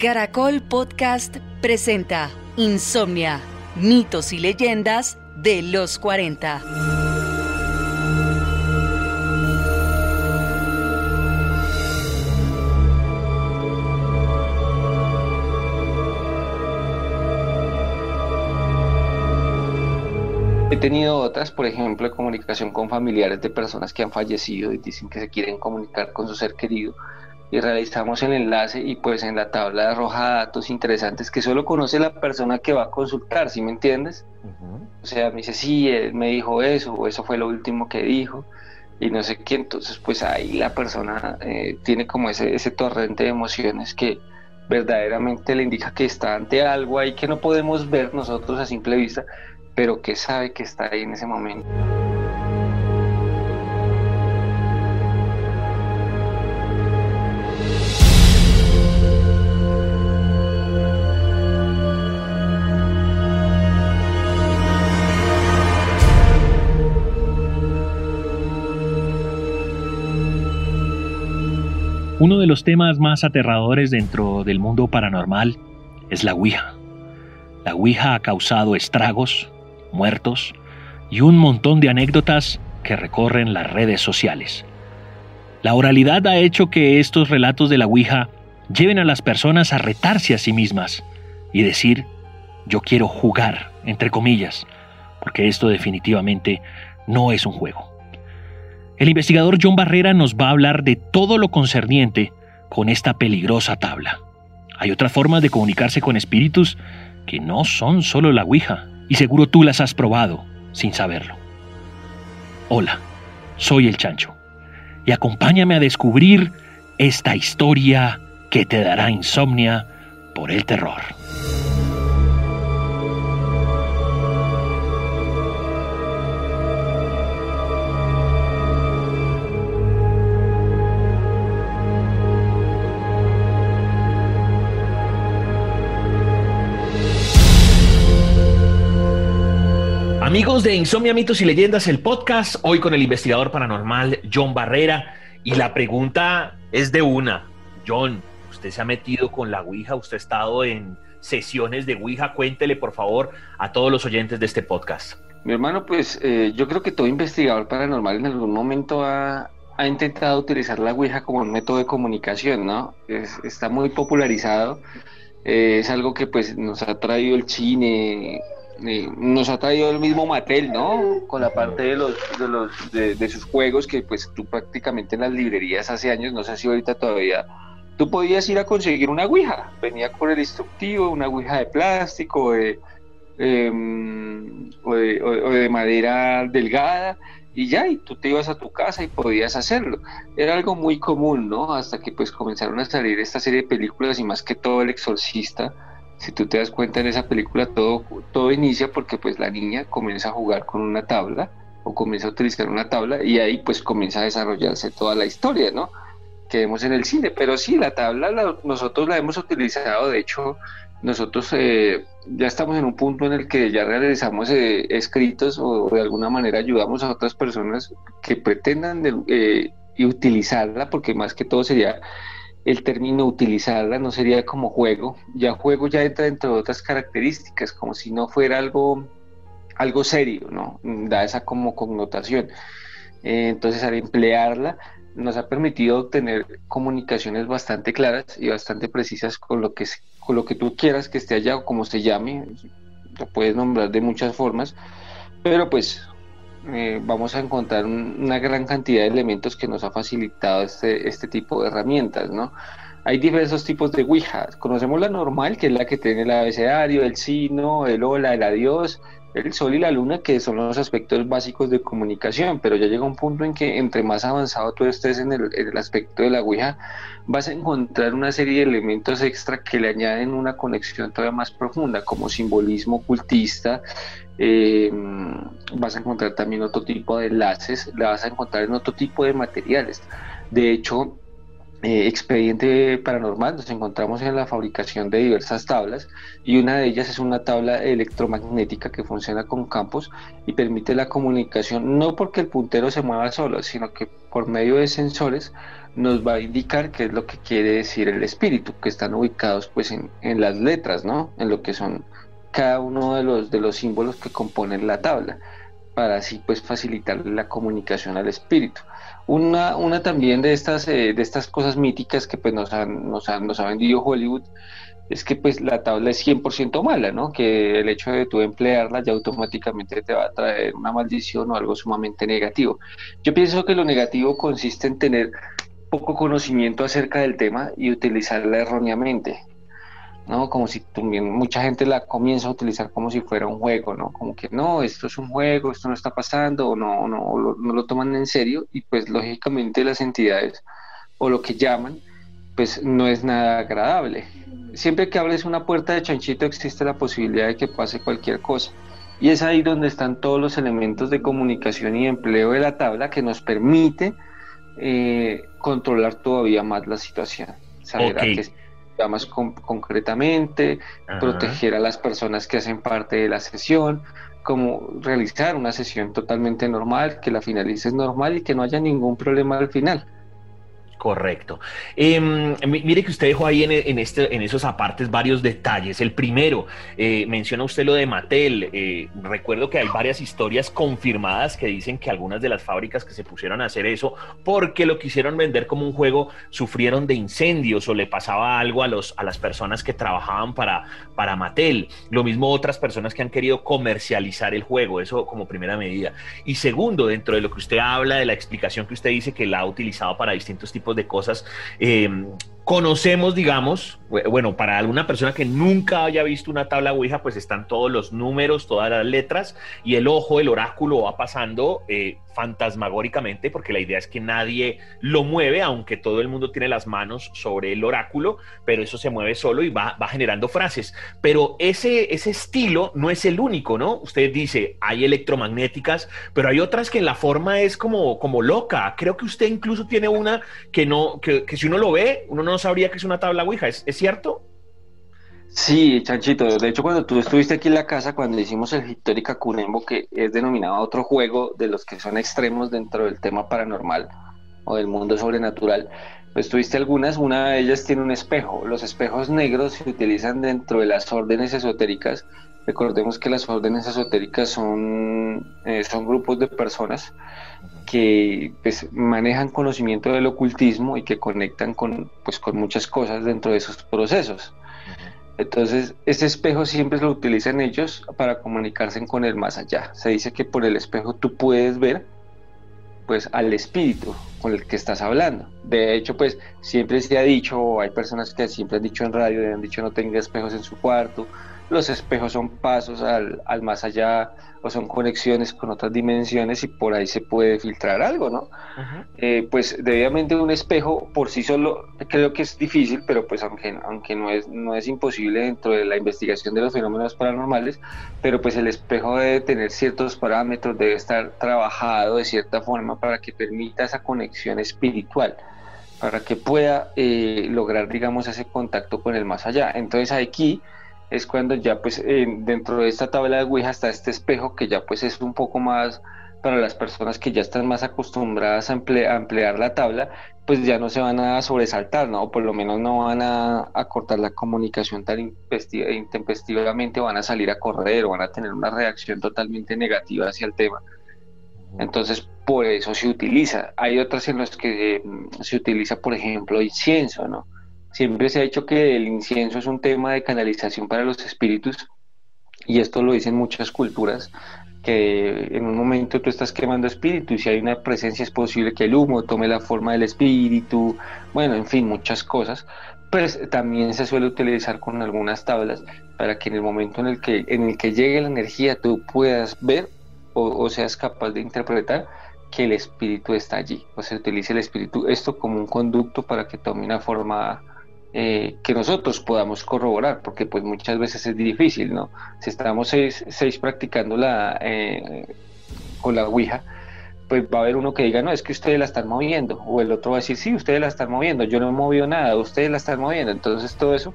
Caracol Podcast presenta Insomnia, mitos y leyendas de los 40. He tenido otras, por ejemplo, de comunicación con familiares de personas que han fallecido y dicen que se quieren comunicar con su ser querido y realizamos el enlace y pues en la tabla arroja datos interesantes que solo conoce la persona que va a consultar, ¿sí me entiendes? O sea, me dice, sí, él me dijo eso, o eso fue lo último que dijo, y no sé qué, entonces pues ahí la persona eh, tiene como ese, ese torrente de emociones que verdaderamente le indica que está ante algo ahí que no podemos ver nosotros a simple vista, pero que sabe que está ahí en ese momento. Uno de los temas más aterradores dentro del mundo paranormal es la Ouija. La Ouija ha causado estragos, muertos y un montón de anécdotas que recorren las redes sociales. La oralidad ha hecho que estos relatos de la Ouija lleven a las personas a retarse a sí mismas y decir, yo quiero jugar, entre comillas, porque esto definitivamente no es un juego. El investigador John Barrera nos va a hablar de todo lo concerniente con esta peligrosa tabla. Hay otras formas de comunicarse con espíritus que no son solo la Ouija, y seguro tú las has probado sin saberlo. Hola, soy el Chancho, y acompáñame a descubrir esta historia que te dará insomnia por el terror. Amigos de Insomnia, Mitos y Leyendas, el podcast, hoy con el investigador paranormal John Barrera. Y la pregunta es de una. John, usted se ha metido con la Ouija, usted ha estado en sesiones de Ouija. Cuéntele, por favor, a todos los oyentes de este podcast. Mi hermano, pues eh, yo creo que todo investigador paranormal en algún momento ha, intentado utilizar la Ouija como un método de comunicación, ¿no? está muy popularizado. Eh, es algo que pues nos ha traído el cine, nos ha traído el mismo Mattel, ¿no? Con la parte de los, de los de, sus juegos que pues tú prácticamente en las librerías hace años, no sé si ahorita todavía, tú podías ir a conseguir una ouija, venía con el instructivo, una ouija de plástico em, o, de, o, de, madera delgada y ya, y tú te ibas a tu casa y podías hacerlo. Era algo muy común, ¿no? Hasta que pues comenzaron a salir esta serie de películas y más que todo El Exorcista si tú te das cuenta en esa película todo, todo inicia porque pues la niña comienza a jugar con una tabla o comienza a utilizar una tabla y ahí pues comienza a desarrollarse toda la historia, ¿no? Que vemos en el cine. Pero sí, la tabla nosotros la hemos utilizado, de hecho nosotros eh, ya estamos en un punto en el que ya realizamos eh, escritos o de alguna manera ayudamos a otras personas que pretendan eh, utilizarla, porque más que todo sería el término utilizarla no sería como juego, ya juego ya entra dentro de otras características, como si no fuera algo, algo serio, ¿no? Da esa como connotación. Eh, entonces al emplearla nos ha permitido obtener comunicaciones bastante claras y bastante precisas con lo que, con lo que tú quieras que esté allá o como se llame, lo puedes nombrar de muchas formas, pero pues eh, vamos a encontrar una gran cantidad de elementos que nos ha facilitado este, este tipo de herramientas, ¿no? Hay diversos tipos de Ouija. Conocemos la normal, que es la que tiene el abecedario, el sino, el hola, el adiós, el sol y la luna, que son los aspectos básicos de comunicación, pero ya llega un punto en que entre más avanzado tú estés en el, aspecto de la Ouija, vas a encontrar una serie de elementos extra que le añaden una conexión todavía más profunda, como simbolismo ocultista, eh, vas a encontrar también otro tipo de enlaces, la vas a encontrar en otro tipo de materiales. De hecho, eh, expediente paranormal nos encontramos en la fabricación de diversas tablas y una de ellas es una tabla electromagnética que funciona con campos y permite la comunicación no porque el puntero se mueva solo, sino que por medio de sensores nos va a indicar qué es lo que quiere decir el espíritu, que están ubicados pues en, en las letras, ¿no? En lo que son cada uno de los, de los símbolos que componen la tabla, para así pues facilitar la comunicación al espíritu. Una, una también de estas, eh, de estas cosas míticas que pues nos, han, nos, han, nos ha vendido Hollywood es que pues la tabla es 100% mala, ¿no? Que el hecho de tú emplearla ya automáticamente te va a traer una maldición o algo sumamente negativo. Yo pienso que lo negativo consiste en tener poco conocimiento acerca del tema y utilizarla erróneamente. ¿No? Como si también mucha gente la comienza a utilizar como si fuera un juego, ¿no? Como que no, esto es un juego, esto no está pasando, o no, no, lo, no lo toman en serio, y pues lógicamente las entidades, o lo que llaman, pues no es nada agradable. Siempre que hables una puerta de chanchito existe la posibilidad de que pase cualquier cosa. Y es ahí donde están todos los elementos de comunicación y empleo de la tabla que nos permite eh, controlar todavía más la situación. Saber a qué más concretamente, proteger a las personas que hacen parte de la sesión, como realizar una sesión totalmente normal, que la finalices normal y que no haya ningún problema al final. Correcto. Em, mire que usted dejó ahí en, este, en esos apartes varios detalles. El primero, eh, menciona usted lo de Mattel. Eh, recuerdo que hay varias historias confirmadas que dicen que algunas de las fábricas que se pusieron a hacer eso porque lo quisieron vender como un juego sufrieron de incendios o le pasaba algo a, los, a las personas que trabajaban para, para Mattel. Lo mismo otras personas que han querido comercializar el juego, eso como primera medida. Y segundo, dentro de lo que usted habla, de la explicación que usted dice que la ha utilizado para distintos tipos de cosas. Eh, conocemos, digamos, bueno, para alguna persona que nunca haya visto una tabla Ouija, pues están todos los números, todas las letras y el ojo, el oráculo va pasando eh, fantasmagóricamente, porque la idea es que nadie lo mueve, aunque todo el mundo tiene las manos sobre el oráculo, pero eso se mueve solo y va, va generando frases. Pero ese, ese estilo no es el único, ¿no? Usted dice, hay electromagnéticas, pero hay otras que en la forma es como, como loca. Creo que usted incluso tiene una que no, que, que si uno lo ve, uno no sabría que es una tabla Ouija, ¿es, ¿es cierto? Sí, Chanchito. De hecho, cuando tú estuviste aquí en la casa, cuando hicimos el Histórica Cunembo, que es denominado otro juego de los que son extremos dentro del tema paranormal o del mundo sobrenatural, pues tuviste algunas. Una de ellas tiene un espejo. Los espejos negros se utilizan dentro de las órdenes esotéricas. Recordemos que las órdenes esotéricas son, eh, son grupos de personas que pues, manejan conocimiento del ocultismo y que conectan con, pues, con muchas cosas dentro de esos procesos. Entonces, ese espejo siempre lo utilizan ellos para comunicarse con el más allá. Se dice que por el espejo tú puedes ver pues al espíritu con el que estás hablando. De hecho, pues siempre se ha dicho, hay personas que siempre han dicho en radio, han dicho no tenga espejos en su cuarto, los espejos son pasos al, al, más allá o son conexiones con otras dimensiones y por ahí se puede filtrar algo, ¿no? eh, pues debidamente un espejo por sí solo creo que es difícil, pero pues aunque, aunque no, es, no es imposible dentro de la investigación de los fenómenos paranormales, pero pues el espejo debe tener ciertos parámetros, debe estar trabajado de cierta forma para que permita esa conexión espiritual para que pueda eh, lograr, digamos, ese contacto con el más allá. Entonces aquí es cuando ya pues dentro de esta tabla de Ouija está este espejo que ya pues es un poco más para las personas que ya están más acostumbradas a, emplear la tabla, pues ya no se van a sobresaltar, ¿no? O por lo menos no van a, cortar la comunicación tan intempestivamente, van a salir a correr o van a tener una reacción totalmente negativa hacia el tema. Entonces, por eso se utiliza. Hay otras en las que mm, se utiliza, por ejemplo, incienso, ¿no? Siempre se ha dicho que el incienso es un tema de canalización para los espíritus y esto lo dicen muchas culturas, que en un momento tú estás quemando espíritu y si hay una presencia es posible que el humo tome la forma del espíritu, bueno, en fin, muchas cosas. Pues también se suele utilizar con algunas tablas para que en el momento en el que, en el que llegue la energía tú puedas ver o, o seas capaz de interpretar que el espíritu está allí, o se utilice el espíritu, esto como un conducto para que tome una forma eh, que nosotros podamos corroborar, porque pues muchas veces es difícil, ¿no? Si estamos seis, practicando la, eh, con la Ouija, pues va a haber uno que diga, no, es que ustedes la están moviendo, o el otro va a decir, sí, ustedes la están moviendo, yo no he movido nada, ustedes la están moviendo, entonces todo eso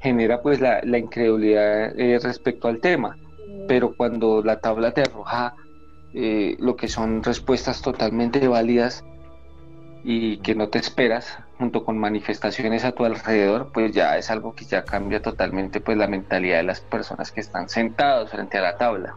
genera pues la, incredulidad eh, respecto al tema, pero cuando la tabla te arroja lo que son respuestas totalmente válidas, y que no te esperas, junto con manifestaciones a tu alrededor, pues ya es algo que ya cambia totalmente pues la mentalidad de las personas que están sentados frente a la tabla.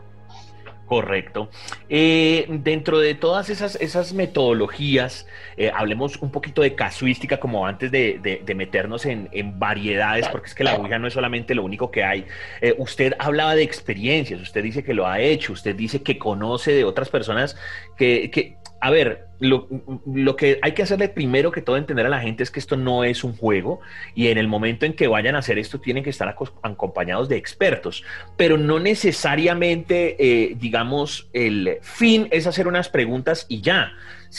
Correcto. Eh, dentro de todas esas, esas metodologías, eh, hablemos un poquito de casuística, como antes de, meternos en, variedades, porque es que la Ouija no es solamente lo único que hay. Eh, usted hablaba de experiencias, usted dice que lo ha hecho, usted dice que conoce de otras personas que, que a ver, lo, que hay que hacerle primero que todo entender a la gente es que esto no es un juego y en el momento en que vayan a hacer esto tienen que estar acompañados de expertos, pero no necesariamente, eh, digamos, el fin es hacer unas preguntas y ya.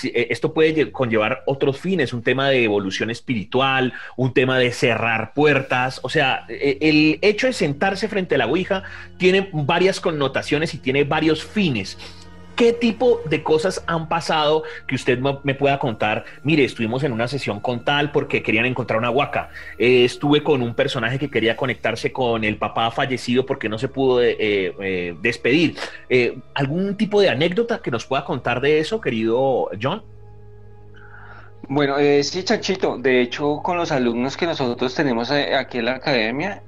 Eh, esto puede conllevar otros fines, un tema de evolución espiritual, un tema de cerrar puertas, o sea, e, el hecho de sentarse frente a la Ouija tiene varias connotaciones y tiene varios fines. ¿Qué tipo de cosas han pasado que usted me pueda contar? Mire, estuvimos en una sesión con tal porque querían encontrar una huaca. Eh, estuve con un personaje que quería conectarse con el papá fallecido porque no se pudo eh, eh, despedir. ¿Algún tipo de anécdota que nos pueda contar de eso, querido John? Bueno, sí, Chanchito. De hecho, con los alumnos que nosotros tenemos aquí en la academia,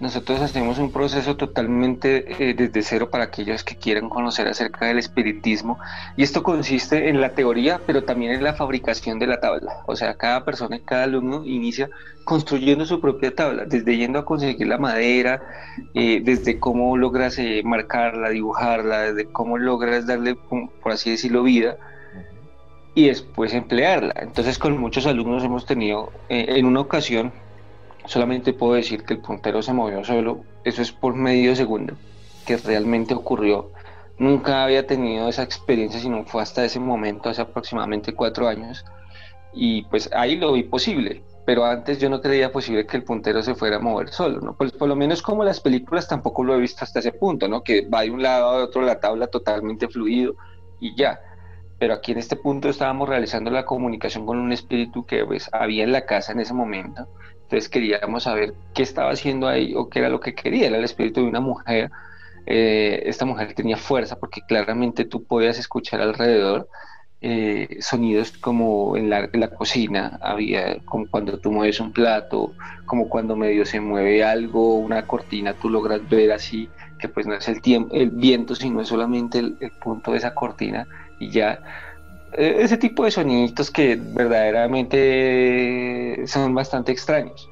nosotros hacemos un proceso totalmente eh, desde cero para aquellos que quieran conocer acerca del espiritismo y esto consiste en la teoría pero también en la fabricación de la tabla. O sea, cada persona cada alumno inicia construyendo su propia tabla, desde yendo a conseguir la madera, eh, desde cómo logras eh, marcarla, dibujarla, desde cómo logras darle, por así decirlo, vida y después emplearla. Entonces con muchos alumnos hemos tenido en una ocasión solamente puedo decir que el puntero se movió solo, eso es por medio segundo, que realmente ocurrió. Nunca había tenido esa experiencia, sino fue hasta ese momento, hace aproximadamente cuatro años, y pues ahí lo vi posible, pero antes yo no creía posible que el puntero se fuera a mover solo, ¿no? Pues por lo menos como las películas tampoco lo he visto hasta ese punto, ¿no? Que va de un lado a otro la tabla totalmente fluido y ya. Pero aquí en este punto estábamos realizando la comunicación con un espíritu que pues había en la casa en ese momento entonces queríamos saber qué estaba haciendo ahí o qué era lo que quería. Era el espíritu de una mujer. Eh, esta mujer tenía fuerza porque claramente tú podías escuchar alrededor eh, sonidos como en la, cocina, había como cuando tú mueves un plato, como cuando medio se mueve algo, una cortina, tú logras ver así, que pues no es el tiempo, el viento, sino es solamente el punto de esa cortina y ya ese tipo de sonidos que verdaderamente son bastante extraños.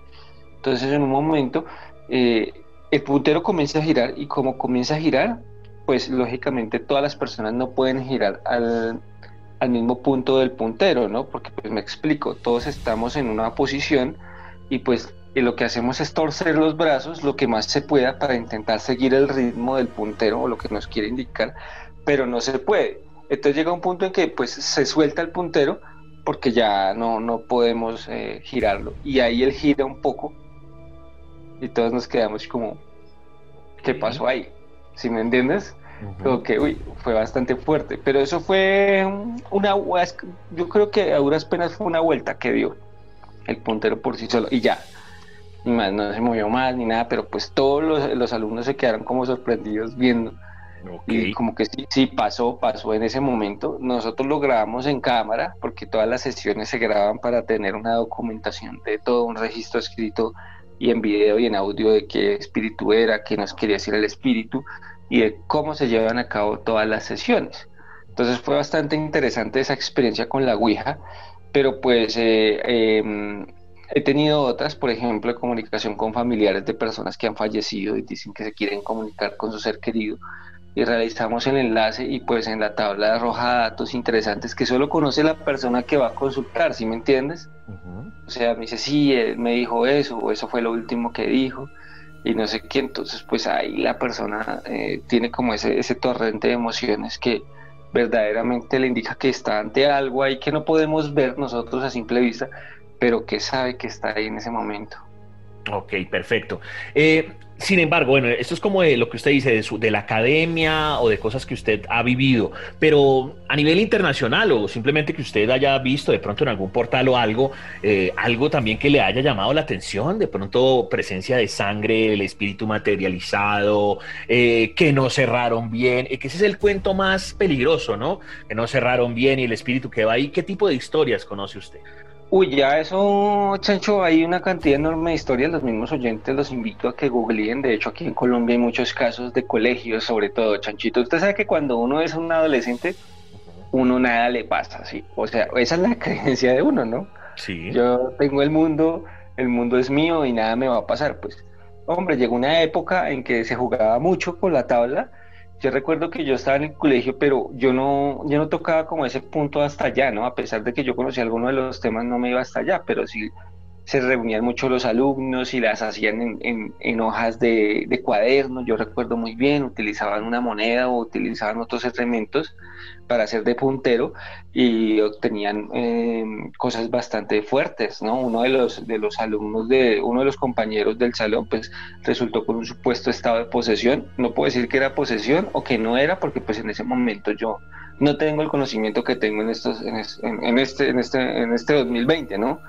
Entonces en un momento eh, el puntero comienza a girar y como comienza a girar, pues lógicamente todas las personas no pueden girar al, mismo punto del puntero, ¿no? Porque pues me explico, todos estamos en una posición y pues lo que hacemos es torcer los brazos lo que más se pueda para intentar seguir el ritmo del puntero o lo que nos quiere indicar, pero no se puede. Entonces llega un punto en que pues se suelta el puntero porque ya no, no podemos eh, girarlo. Y ahí él gira un poco y todos nos quedamos como, ¿qué pasó ahí? ¿Sí me entiendes? Como que, uy, fue bastante fuerte. Pero eso fue una, yo creo que a duras penas fue una vuelta que dio el puntero por sí solo y ya. Ni más, no se movió más ni nada, pero pues todos los, los alumnos se quedaron como sorprendidos viendo y como que sí, sí, pasó, pasó en ese momento. Nosotros lo grabamos en cámara porque todas las sesiones se graban para tener una documentación de todo, un registro escrito y en video y en audio de qué espíritu era, qué nos quería decir el espíritu y de cómo se llevan a cabo todas las sesiones. Entonces fue bastante interesante esa experiencia con la Ouija, pero pues eh, em, he tenido otras, por ejemplo, de comunicación con familiares de personas que han fallecido y dicen que se quieren comunicar con su ser querido y realizamos el enlace y pues en la tabla arroja datos interesantes que solo conoce la persona que va a consultar, ¿sí me entiendes? O sea, me dice, sí, él me dijo eso, o eso fue lo último que dijo, y no sé qué, entonces pues ahí la persona eh, tiene como ese, ese torrente de emociones que verdaderamente le indica que está ante algo ahí que no podemos ver nosotros a simple vista, pero que sabe que está ahí en ese momento. Ok, perfecto. Eh, sin embargo, bueno, esto es como de lo que usted dice, de, su, de, la academia o de cosas que usted ha vivido, pero a nivel internacional o simplemente que usted haya visto de pronto en algún portal o algo, eh, algo también que le haya llamado la atención, de pronto presencia de sangre, el espíritu materializado, eh, que no cerraron bien, eh, que ese es el cuento más peligroso, ¿no? Que no cerraron bien y el espíritu que va ahí. ¿Qué tipo de historias conoce usted? Uy, ya eso, Chancho, hay una cantidad enorme de historias. Los mismos oyentes los invito a que googleen. De hecho, aquí en Colombia hay muchos casos de colegios, sobre todo, Chanchito. Usted sabe que cuando uno es un adolescente, uno nada le pasa, ¿sí? O sea, esa es la creencia de uno, ¿no? Sí. Yo tengo el mundo, el mundo es mío y nada me va a pasar. Pues, hombre, llegó una época en que se jugaba mucho con la tabla yo recuerdo que yo estaba en el colegio, pero yo no, yo no tocaba como ese punto hasta allá, ¿no? A pesar de que yo conocía algunos de los temas, no me iba hasta allá, pero sí se reunían mucho los alumnos y las hacían en, en, hojas de, de cuadernos, yo recuerdo muy bien, utilizaban una moneda o utilizaban otros elementos para hacer de puntero y obtenían eh, cosas bastante fuertes, ¿no? Uno de los, de los alumnos de, uno de los compañeros del salón, pues resultó con un supuesto estado de posesión, no puedo decir que era posesión o que no era, porque pues en ese momento yo no tengo el conocimiento que tengo en estos en, este en este en este 2020 no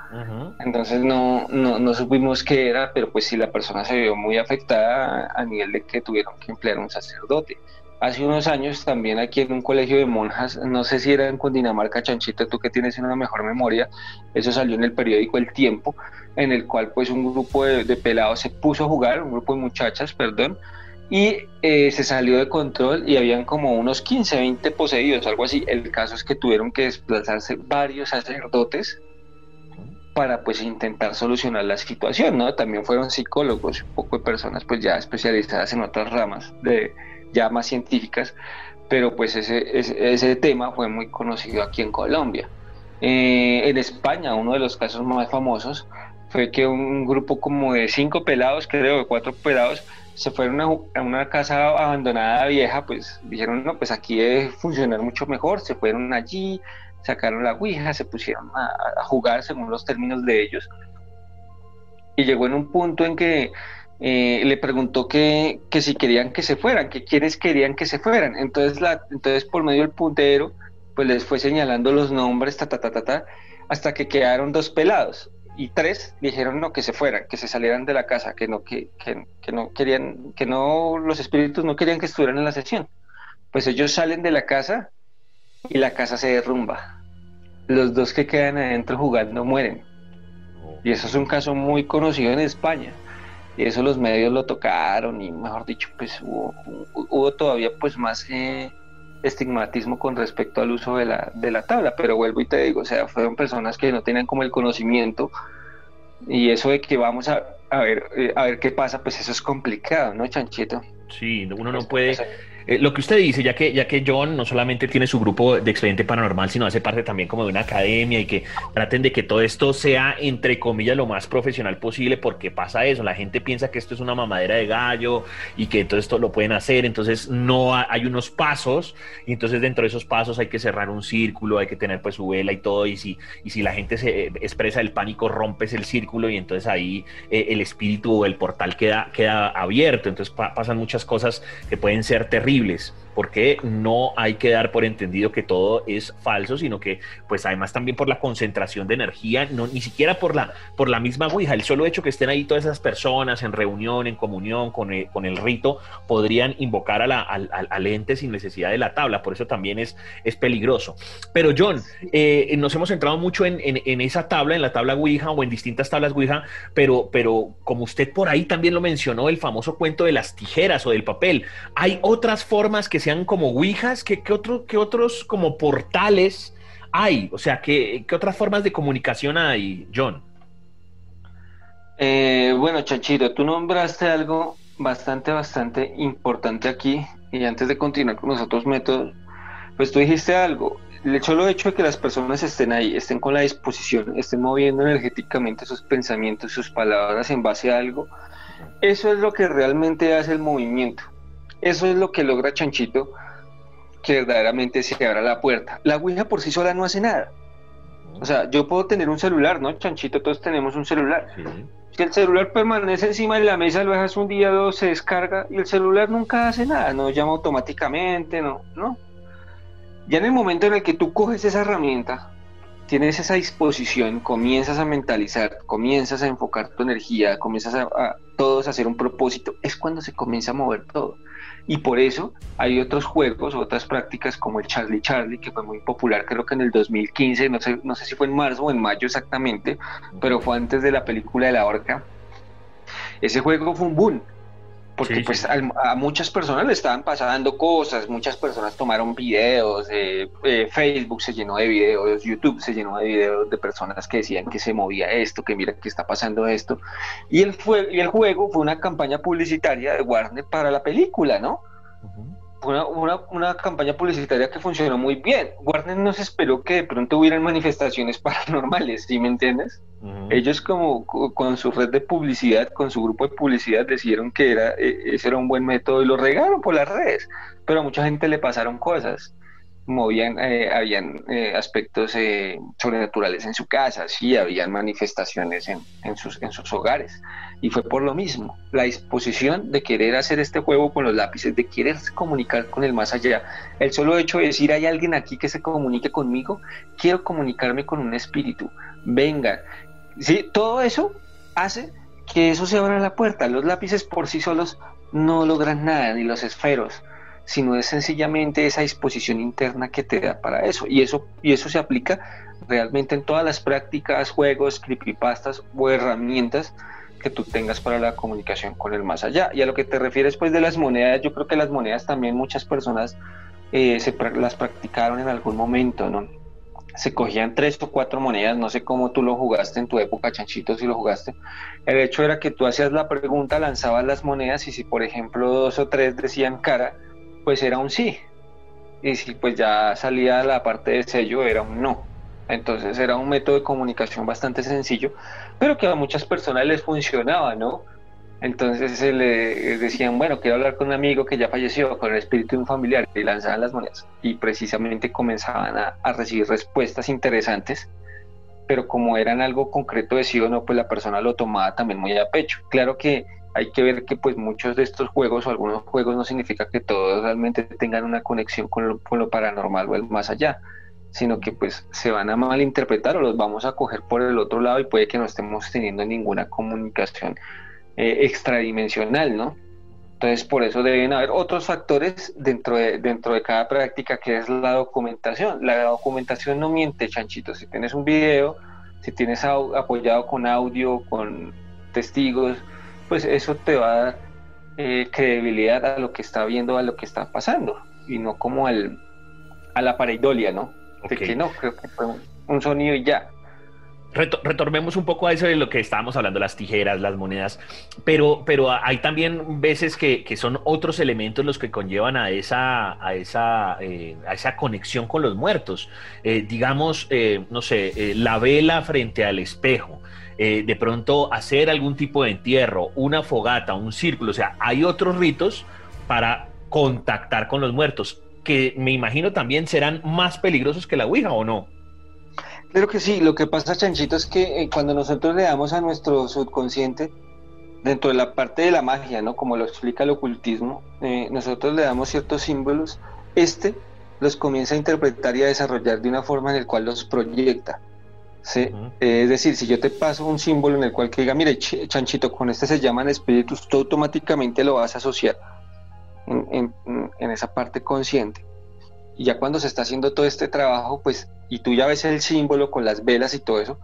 entonces no, no, no supimos qué era pero pues sí la persona se vio muy afectada a nivel de que tuvieron que emplear un sacerdote. Hace unos años también aquí en un colegio de monjas, no sé si era en Cundinamarca, Chanchita, tú que tienes una mejor memoria, eso salió en el periódico El Tiempo, en el cual pues un grupo de, pelados se puso a jugar, un grupo de muchachas, perdón, y eh, se salió de control y habían como unos 15, 20 poseídos, algo así. El caso es que tuvieron que desplazarse varios sacerdotes para pues intentar solucionar la situación, ¿no? También fueron psicólogos, un poco de personas pues ya especializadas en otras ramas de, ya más científicas, pero pues ese, ese, tema fue muy conocido aquí en Colombia. Eh, en España, uno de los casos más famosos fue que un grupo como de cinco pelados, creo, de cuatro pelados, se fueron a, una casa abandonada vieja, pues dijeron, no, pues aquí debe funcionar mucho mejor, se fueron allí, sacaron la Ouija, se pusieron a, jugar según los términos de ellos. Y llegó en un punto en que eh, le preguntó que, que, si querían que se fueran, que quienes querían que se fueran. Entonces, entonces por medio del puntero, pues les fue señalando los nombres, ta, ta, ta, ta, hasta que quedaron dos pelados. Y tres dijeron no, que se fueran, que se salieran de la casa, que no, que, que, que no querían, que no, los espíritus no querían que estuvieran en la sesión. Pues ellos salen de la casa y la casa se derrumba. Los dos que quedan adentro jugando mueren. Y eso es un caso muy conocido en España y eso los medios lo tocaron y mejor dicho pues hubo, hubo todavía pues más eh, estigmatismo con respecto al uso de la, de la tabla pero vuelvo y te digo o sea fueron personas que no tenían como el conocimiento y eso de que vamos a, a ver eh, a ver qué pasa pues eso es complicado no chanchito sí uno no puede eh, lo que usted dice, ya que, ya que John no solamente tiene su grupo de expediente paranormal, sino hace parte también como de una academia y que traten de que todo esto sea, entre comillas, lo más profesional posible, porque pasa eso, la gente piensa que esto es una mamadera de gallo y que todo esto lo pueden hacer, entonces no hay unos pasos, y entonces dentro de esos pasos hay que cerrar un círculo, hay que tener pues su vela y todo, y si, y si la gente se eh, expresa el pánico, rompes el círculo y entonces ahí eh, el espíritu o el portal queda, queda abierto, entonces pasan muchas cosas que pueden ser terribles inservibles porque no hay que dar por entendido que todo es falso, sino que pues además también por la concentración de energía, no, ni siquiera por la, por la misma Ouija, el solo hecho que estén ahí todas esas personas en reunión, en comunión con el, con el rito, podrían invocar a la, al, ente sin necesidad de la tabla, por eso también es, es peligroso. Pero John, eh, nos hemos centrado mucho en, en, esa tabla, en la tabla Ouija o en distintas tablas Ouija, pero, pero como usted por ahí también lo mencionó, el famoso cuento de las tijeras o del papel, hay otras formas que sean como Ouijas? ¿Qué, otro, qué otros como portales hay? O sea, ¿qué, qué otras formas de comunicación hay, John? Eh, bueno, Chanchito, tú nombraste algo bastante, bastante importante aquí. Y antes de continuar con los otros métodos, pues tú dijiste algo. El solo hecho de que las personas estén ahí, estén con la disposición, estén moviendo energéticamente sus pensamientos, sus palabras en base a algo, eso es lo que realmente hace el movimiento. Eso es lo que logra Chanchito, que verdaderamente se abra la puerta. La Ouija por sí sola no hace nada. O sea, yo puedo tener un celular, ¿no? Chanchito, todos tenemos un celular. que el celular permanece encima de la mesa, lo dejas un día, dos, se descarga y el celular nunca hace nada, no llama automáticamente, no, no. Ya en el momento en el que tú coges esa herramienta, tienes esa disposición, comienzas a mentalizar, comienzas a enfocar tu energía, comienzas a, todos a hacer un propósito, es cuando se comienza a mover todo. Y por eso hay otros juegos, otras prácticas como el Charlie Charlie, que fue muy popular, creo que en el 2015, no sé, no sé si fue en marzo o en mayo exactamente, pero fue antes de la película de la orca. Ese juego fue un boom porque pues A, muchas personas le estaban pasando cosas, muchas personas tomaron videos, eh, eh, Facebook se llenó de videos, YouTube se llenó de videos de personas que decían que se movía esto, que mira que está pasando esto, y el, fue, y el juego fue una campaña publicitaria de Warner para la película, ¿no? Una, una, una, campaña publicitaria que funcionó muy bien. Warner no se esperó que de pronto hubieran manifestaciones paranormales, ¿sí me entiendes? Ellos como con su red de publicidad, con su grupo de publicidad, decidieron que era, e, ese era un buen método y lo regaron por las redes, pero a mucha gente le pasaron cosas movían, eh, habían eh, aspectos eh, sobrenaturales en su casa, sí, habían manifestaciones en, en, sus, en sus hogares. Y fue por lo mismo, la disposición de querer hacer este juego con los lápices, de querer comunicar con el más allá. El solo hecho de decir, hay alguien aquí que se comunique conmigo, quiero comunicarme con un espíritu, venga. Sí, todo eso hace que eso se abra la puerta. Los lápices por sí solos no logran nada, ni los esferos sino es sencillamente esa disposición interna que te da para eso. Y eso, y eso se aplica realmente en todas las prácticas, juegos, creepypastas o herramientas que tú tengas para la comunicación con el más allá. Y a lo que te refieres pues de las monedas, yo creo que las monedas también muchas personas eh, se, las practicaron en algún momento, ¿no? Se cogían tres o cuatro monedas, no sé cómo tú lo jugaste en tu época, Chanchito, si lo jugaste. El hecho era que tú hacías la pregunta, lanzabas las monedas y si por ejemplo dos o tres decían cara, pues era un sí. Y si pues ya salía la parte de sello, era un no. Entonces era un método de comunicación bastante sencillo, pero que a muchas personas les funcionaba, ¿no? Entonces se le decían, bueno, quiero hablar con un amigo que ya falleció, con el espíritu de un familiar, y lanzaban las monedas. Y precisamente comenzaban a recibir respuestas interesantes, pero como eran algo concreto de sí o no, pues la persona lo tomaba también muy a pecho. Claro que hay que ver que pues muchos de estos juegos o algunos juegos no significa que todos realmente tengan una conexión con lo, paranormal o el más allá, sino que pues se van a malinterpretar o los vamos a coger por el otro lado y puede que no estemos teniendo ninguna comunicación eh, extradimensional, ¿no? Entonces por eso deben haber otros factores dentro de, dentro de cada práctica que es la documentación. La documentación no miente, chanchito. Si tienes un video, si tienes apoyado con audio, con testigos, pues eso te va a dar eh, credibilidad a lo que está viendo, a lo que está pasando, y no como al, a la pareidolia, ¿no? De que no, creo que fue un sonido y ya. Retornemos un poco a eso de lo que estábamos hablando, las tijeras, las monedas, pero, pero hay también veces que, son otros elementos los que conllevan a esa, a esa, eh, a esa conexión con los muertos. Eh, digamos, no sé, la vela frente al espejo. Eh, de pronto hacer algún tipo de entierro, una fogata, un círculo, o sea, hay otros ritos para contactar con los muertos, que me imagino también serán más peligrosos que la Ouija, ¿o no? Claro que sí, lo que pasa, Chanchito, es que eh, cuando nosotros le damos a nuestro subconsciente, dentro de la parte de la magia, ¿no? Como lo explica el ocultismo, eh, nosotros le damos ciertos símbolos, este los comienza a interpretar y a desarrollar de una forma en la cual los proyecta. ¿sí? es decir, si yo te paso un símbolo en el cual que diga, mire, chanchito, con este se llaman espíritus, tú automáticamente lo vas a asociar en, esa parte consciente. Y ya cuando se está haciendo todo este trabajo, pues, y tú ya ves el símbolo con las velas y todo eso,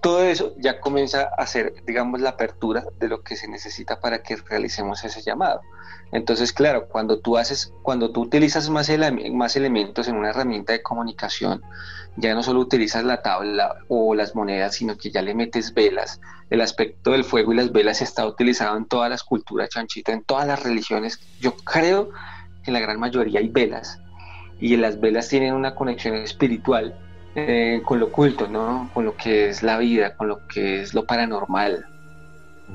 todo eso ya comienza a ser, digamos, la apertura de lo que se necesita para que realicemos ese llamado. Entonces, claro, cuando tú haces, cuando tú utilizas más, más elementos en una herramienta de comunicación, ya no solo utilizas la tabla o las monedas, sino que ya le metes velas. El aspecto del fuego y las velas está utilizado en todas las culturas chanchita, en todas las religiones. Yo creo que en la gran mayoría hay velas y las velas tienen una conexión espiritual eh, con lo oculto, ¿no? Con lo que es la vida, con lo que es lo paranormal,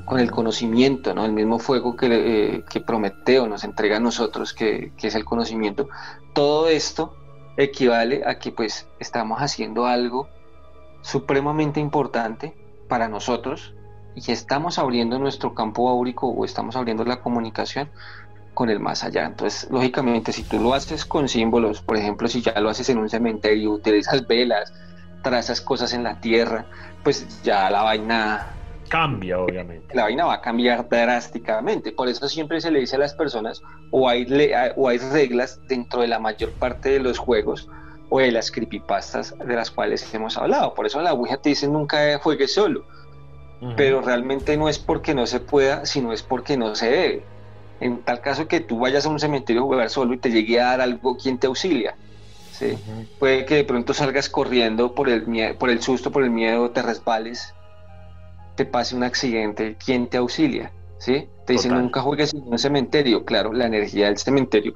con el conocimiento, ¿no? El mismo fuego que, eh, que Prometeo nos entrega a nosotros, que, que, es el conocimiento. Todo esto equivale a que pues estamos haciendo algo supremamente importante para nosotros y estamos abriendo nuestro campo áurico o estamos abriendo la comunicación con el más allá. Entonces, lógicamente, si tú lo haces con símbolos, por ejemplo, si ya lo haces en un cementerio, utilizas velas, trazas cosas en la tierra, pues ya la vaina cambia, obviamente. La vaina va a cambiar drásticamente. Por eso siempre se le dice a las personas, o hay, o hay reglas dentro de la mayor parte de los juegos o de las creepypastas de las cuales hemos hablado. Por eso la Ouija te dice nunca juegue solo. Pero realmente no es porque no se pueda, sino es porque no se debe en tal caso que tú vayas a un cementerio a jugar solo y te llegue a dar algo, ¿quién te auxilia? ¿Sí? Puede que de pronto salgas corriendo por el, por el susto, por el miedo, te resbales, te pase un accidente, ¿quién te auxilia? ¿Sí? Te dicen nunca juegues en un cementerio. Claro, la energía del cementerio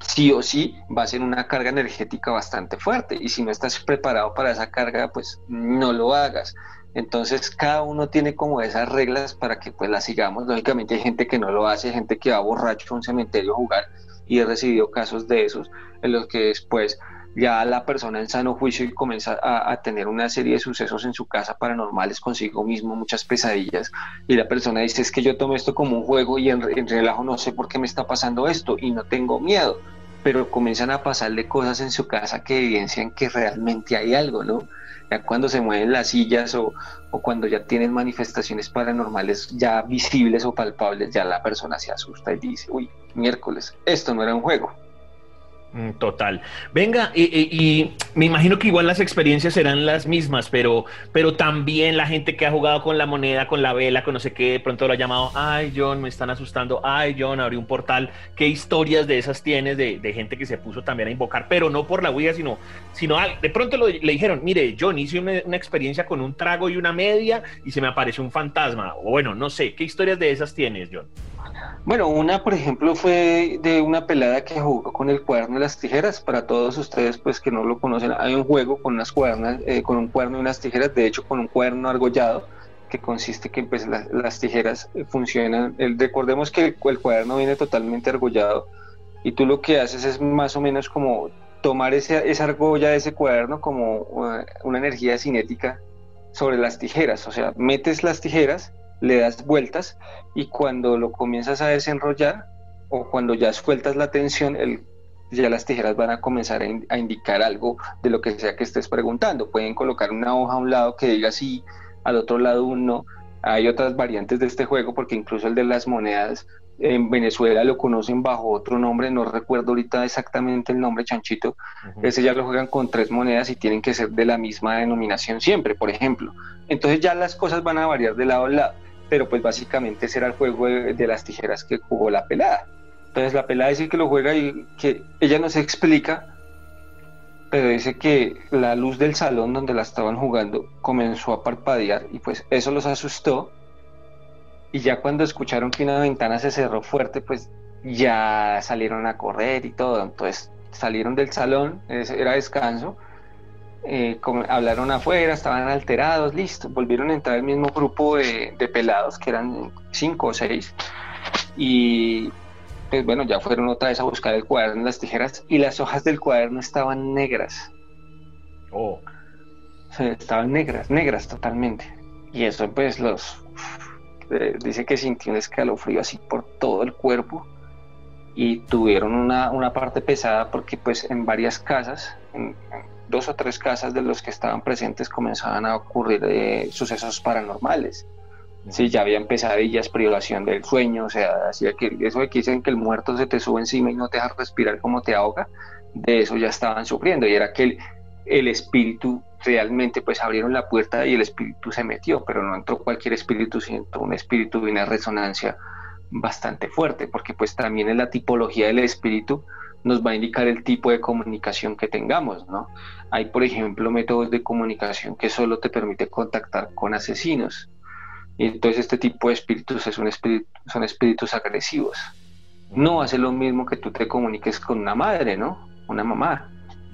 sí o sí va a ser una carga energética bastante fuerte y si no estás preparado para esa carga, pues no lo hagas. Entonces cada uno tiene como esas reglas para que pues las sigamos. Lógicamente hay gente que no lo hace, gente que va borracho a un cementerio a jugar y he recibido casos de esos en los que después ya la persona en sano juicio y comienza a, tener una serie de sucesos en su casa paranormales consigo mismo, muchas pesadillas, y la persona dice es que yo tomo esto como un juego y en, en relajo no sé por qué me está pasando esto y no tengo miedo, pero comienzan a pasarle cosas en su casa que evidencian que realmente hay algo, ¿no? Ya cuando se mueven las sillas o, o cuando ya tienen manifestaciones paranormales ya visibles o palpables, ya la persona se asusta y dice, uy, miércoles, esto no era un juego. Mm, total. Venga, y, me imagino que igual las experiencias serán las mismas, pero, pero también la gente que ha jugado con la moneda, con la vela, con no sé qué, de pronto lo ha llamado, ay John, me están asustando, ay John, abrí un portal. ¿Qué historias de esas tienes de, gente que se puso también a invocar, pero no por la Ouija, sino, sino de pronto le dijeron, mire, John, hice una, una, experiencia con un trago y una media y se me apareció un fantasma. O bueno, no sé, ¿qué historias de esas tienes, John? Bueno, una, por ejemplo, fue de una pelada que jugó con el cuerno y las tijeras. Para todos ustedes, pues que no lo conocen, hay un juego con unas cuernas, eh, con un cuerno y unas tijeras, de hecho, con un cuerno argollado, que consiste que pues, las tijeras funcionan. Recordemos que el, el, cuaderno viene totalmente argollado y tú lo que haces es más o menos como tomar esa argolla de ese cuaderno como eh, una energía cinética sobre las tijeras. O sea, metes las tijeras le das vueltas y cuando lo comienzas a desenrollar o cuando ya sueltas la tensión, el, ya las tijeras van a comenzar a, indicar algo de lo que sea que estés preguntando. Pueden colocar una hoja a un lado que diga sí, al otro lado un no. Hay otras variantes de este juego porque incluso el de las monedas en Venezuela lo conocen bajo otro nombre, no recuerdo ahorita exactamente el nombre, Chanchito. Ese ya lo juegan con tres monedas y tienen que ser de la misma denominación siempre, por ejemplo. Entonces ya las cosas van a variar de lado a lado pero pues básicamente ese era el juego de, las tijeras que jugó la pelada. Entonces la pelada dice que lo juega y que ella no se explica, pero dice que la luz del salón donde la estaban jugando comenzó a parpadear y pues eso los asustó. Y ya cuando escucharon que una ventana se cerró fuerte, pues ya salieron a correr y todo. Entonces salieron del salón, era descanso, eh, hablaron afuera, estaban alterados, listo, volvieron a entrar el mismo grupo de, pelados, que eran cinco o seis, y pues bueno, ya fueron otra vez a buscar el cuaderno, las tijeras, y las hojas del cuaderno estaban negras. Oh. estaban negras, negras totalmente. Y eso pues los... Eh, dice que sintió un escalofrío así por todo el cuerpo y tuvieron una, una parte pesada porque pues en varias casas, en dos o tres casas de los que estaban presentes comenzaban a ocurrir eh, sucesos paranormales. Sí, ya habían pesadillas, privación del sueño, o sea, hacía que eso de que dicen que el muerto se te sube encima y no te deja respirar como te ahoga, de eso ya estaban sufriendo y era que el, el espíritu realmente pues abrieron la puerta y el espíritu se metió, pero no entró cualquier espíritu, sino un espíritu de una resonancia bastante fuerte, porque pues también en la tipología del espíritu nos va a indicar el tipo de comunicación que tengamos, ¿no? Hay, por ejemplo, métodos de comunicación que solo te permite contactar con asesinos. Y entonces este tipo de espíritus es un espíritu, son espíritus agresivos. No hace lo mismo que tú te comuniques con una madre, ¿no? Una mamá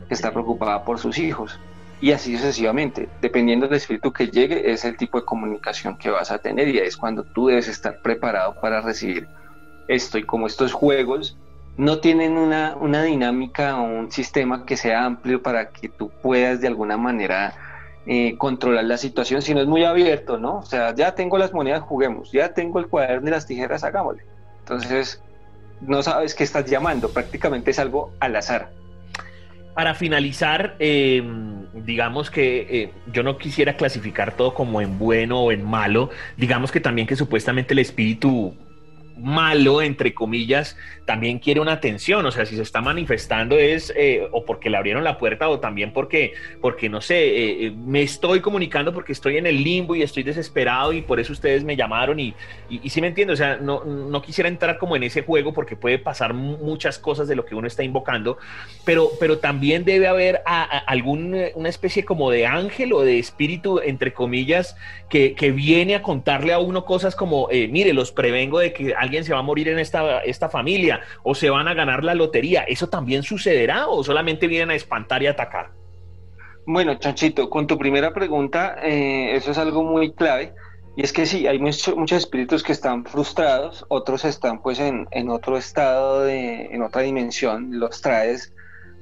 que está preocupada por sus hijos. Y así sucesivamente. Dependiendo del espíritu que llegue, es el tipo de comunicación que vas a tener y es cuando tú debes estar preparado para recibir esto. Y como estos juegos no tienen una, una, dinámica o un sistema que sea amplio para que tú puedas de alguna manera eh, controlar la situación, sino es muy abierto, ¿no? O sea, ya tengo las monedas, juguemos, ya tengo el cuaderno y las tijeras, hagámosle. Entonces, no sabes qué estás llamando, prácticamente es algo al azar. Para finalizar, em, digamos que eh, yo no quisiera clasificar todo como en bueno o en malo, digamos que también que supuestamente el espíritu malo, entre comillas, también quiere una atención. O sea, si se está manifestando es eh, o porque le abrieron la puerta o también porque, porque no sé, eh, eh, me estoy comunicando porque estoy en el limbo y estoy desesperado y por eso ustedes me llamaron y, y, sí me entiendo. O sea, no, no, quisiera entrar como en ese juego porque puede pasar muchas cosas de lo que uno está invocando, pero, pero también debe haber alguna una especie como de ángel o de espíritu, entre comillas, que, que viene a contarle a uno cosas como, mire, los prevengo de que alguien se va a morir en esta, esta familia o se van a ganar la lotería. ¿Eso también sucederá o solamente vienen a espantar y atacar? Bueno, Chanchito, con tu primera pregunta, eh, eso es algo muy clave. Y es que sí, hay muchos, muchos espíritus que están frustrados, otros están pues en, en otro estado, de, en otra dimensión, los traes,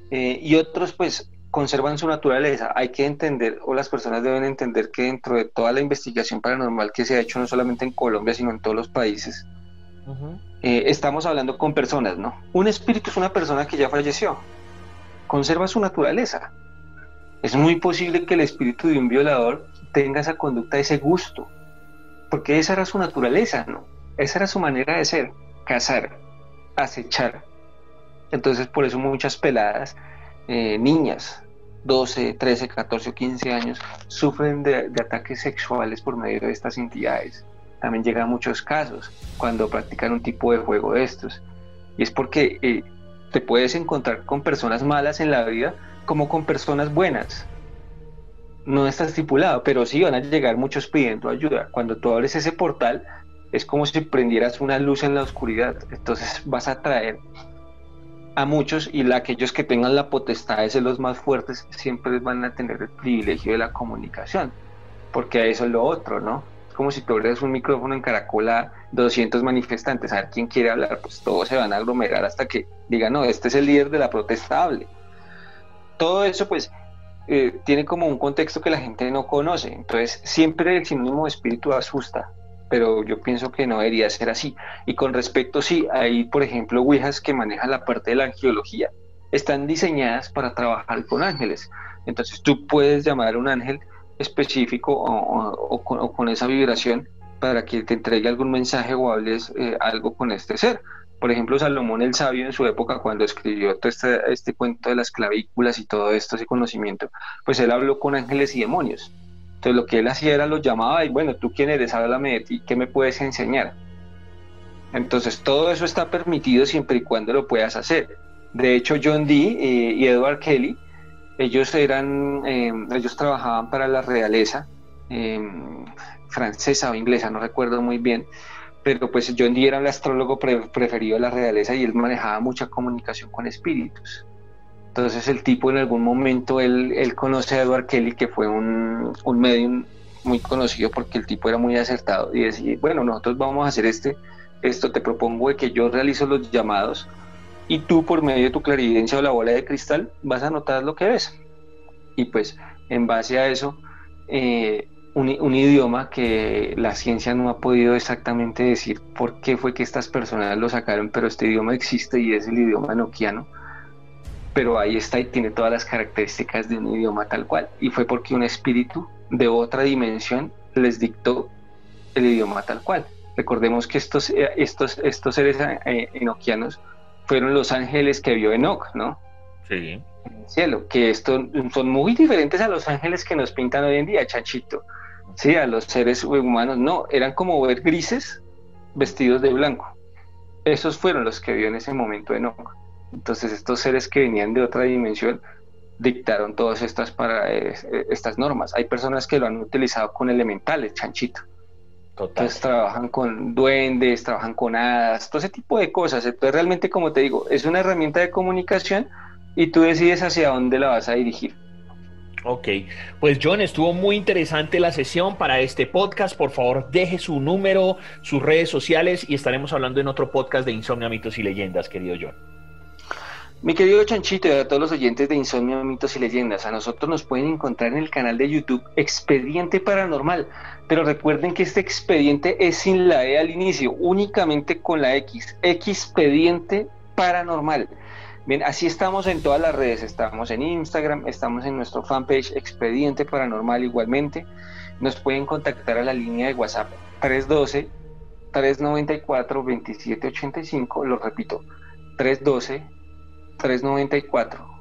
eh, y otros pues conservan su naturaleza. Hay que entender, o las personas deben entender que dentro de toda la investigación paranormal que se ha hecho no solamente en Colombia, sino en todos los países, eh, estamos hablando con personas, ¿no? Un espíritu es una persona que ya falleció, conserva su naturaleza. Es muy posible que el espíritu de un violador tenga esa conducta, ese gusto, porque esa era su naturaleza, ¿no? Esa era su manera de ser, cazar, acechar. Entonces por eso muchas peladas, eh, niñas, 12, 13, 14 o 15 años, sufren de ataques sexuales por medio de estas entidades también llega a muchos casos cuando practican un tipo de juego de estos. Y es porque eh, te puedes encontrar con personas malas en la vida como con personas buenas. No está estipulado, pero sí van a llegar muchos pidiendo ayuda. Cuando tú abres ese portal, es como si prendieras una luz en la oscuridad. Entonces vas a traer a muchos y aquellos que tengan la potestad de ser los más fuertes siempre van a tener el privilegio de la comunicación, porque eso es lo otro, ¿no? Como si tú un micrófono en Caracola 200 manifestantes, a ver quién quiere hablar, pues todos se van a aglomerar hasta que digan, no, este es el líder de la protesta, hable. Todo eso pues eh, tiene como un contexto que la gente no conoce, entonces siempre el sinónimo de espíritu asusta, pero yo pienso que no debería ser así. Y con respecto, sí, hay por ejemplo Ouijas que manejan la parte de la angiología, están diseñadas para trabajar con ángeles. Entonces tú puedes llamar a un ángel específico o, con, esa vibración para que te entregue algún mensaje o hables eh, algo con este ser. Por ejemplo, Salomón el Sabio en su época, cuando escribió este, este cuento de las clavículas y todo esto, ese conocimiento, pues él habló con ángeles y demonios. Entonces lo que él hacía era los llamaba y bueno, tú quién eres, háblame de ti, ¿qué me puedes enseñar? Entonces todo eso está permitido siempre y cuando lo puedas hacer. De hecho, John Dee eh, y Edward Kelly ellos eran, em, ellos trabajaban para la realeza em, francesa o inglesa, no recuerdo muy bien, pero pues John Dee era el astrólogo preferido de la realeza y él manejaba mucha comunicación con espíritus. Entonces el tipo en algún momento, él, él conoce a Edward Kelly, que fue un, un medium muy conocido porque el tipo era muy acertado y decía, bueno, nosotros vamos a hacer este, esto, te propongo de que yo realizo los llamados y tú por medio de tu clarividencia o la bola de cristal vas a notar lo que ves. Y pues en base a eso, eh, un, idioma que la ciencia no ha podido exactamente decir por qué fue que estas personas lo sacaron, pero este idioma existe y es el idioma noquiano. Pero ahí está y tiene todas las características de un idioma tal cual. Y fue porque un espíritu de otra dimensión les dictó el idioma tal cual. Recordemos que estos, eh, estos, estos seres eh, enoquianos fueron los ángeles que vio Enoch, ¿no? Sí. En el cielo, que estos son muy diferentes a los ángeles que nos pintan hoy en día, chanchito. Sí, a los seres humanos, no, eran como ver grises vestidos de blanco. Esos fueron los que vio en ese momento Enoch. Entonces estos seres que venían de otra dimensión dictaron todas estas, para, eh, estas normas. Hay personas que lo han utilizado con elementales, chanchito. Entonces trabajan con duendes, trabajan con hadas, todo ese tipo de cosas. Entonces realmente, como te digo, es una herramienta de comunicación y tú decides hacia dónde la vas a dirigir. Ok, pues John, estuvo muy interesante la sesión para este podcast. Por favor, deje su número, sus redes sociales y estaremos hablando en otro podcast de Insomnia, Mitos y Leyendas, querido John. Mi querido Chanchito y a todos los oyentes de Insomnio, Mitos y Leyendas, a nosotros nos pueden encontrar en el canal de YouTube Expediente Paranormal, pero recuerden que este expediente es sin la E al inicio, únicamente con la X, Expediente Paranormal. Bien, así estamos en todas las redes, estamos en Instagram, estamos en nuestro fanpage Expediente Paranormal igualmente. Nos pueden contactar a la línea de WhatsApp 312 394 2785, lo repito, 312 394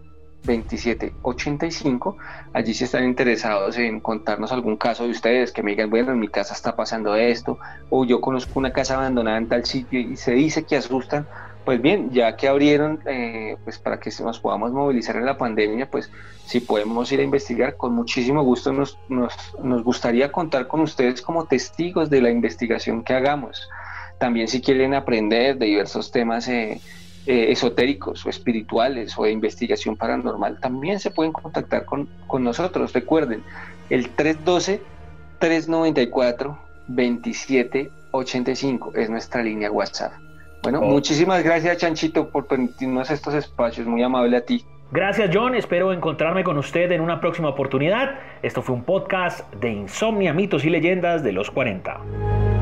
2785. Allí si están interesados en contarnos algún caso de ustedes, que me digan, bueno, en mi casa está pasando esto, o yo conozco una casa abandonada en tal sitio y se dice que asustan, pues bien, ya que abrieron, eh, pues para que nos podamos movilizar en la pandemia, pues si podemos ir a investigar, con muchísimo gusto nos, nos, nos gustaría contar con ustedes como testigos de la investigación que hagamos. También si quieren aprender de diversos temas eh, eh, esotéricos o espirituales o de investigación paranormal, también se pueden contactar con, con nosotros. Recuerden, el 312-394-2785 es nuestra línea WhatsApp. Bueno, muchísimas gracias Chanchito por permitirnos estos espacios, muy amable a ti. Gracias John, espero encontrarme con usted en una próxima oportunidad. Esto fue un podcast de Insomnia, mitos y leyendas de los 40.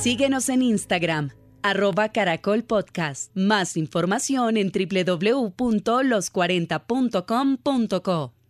Síguenos en Instagram, arroba Caracol Podcast. Más información en www.los40.com.co.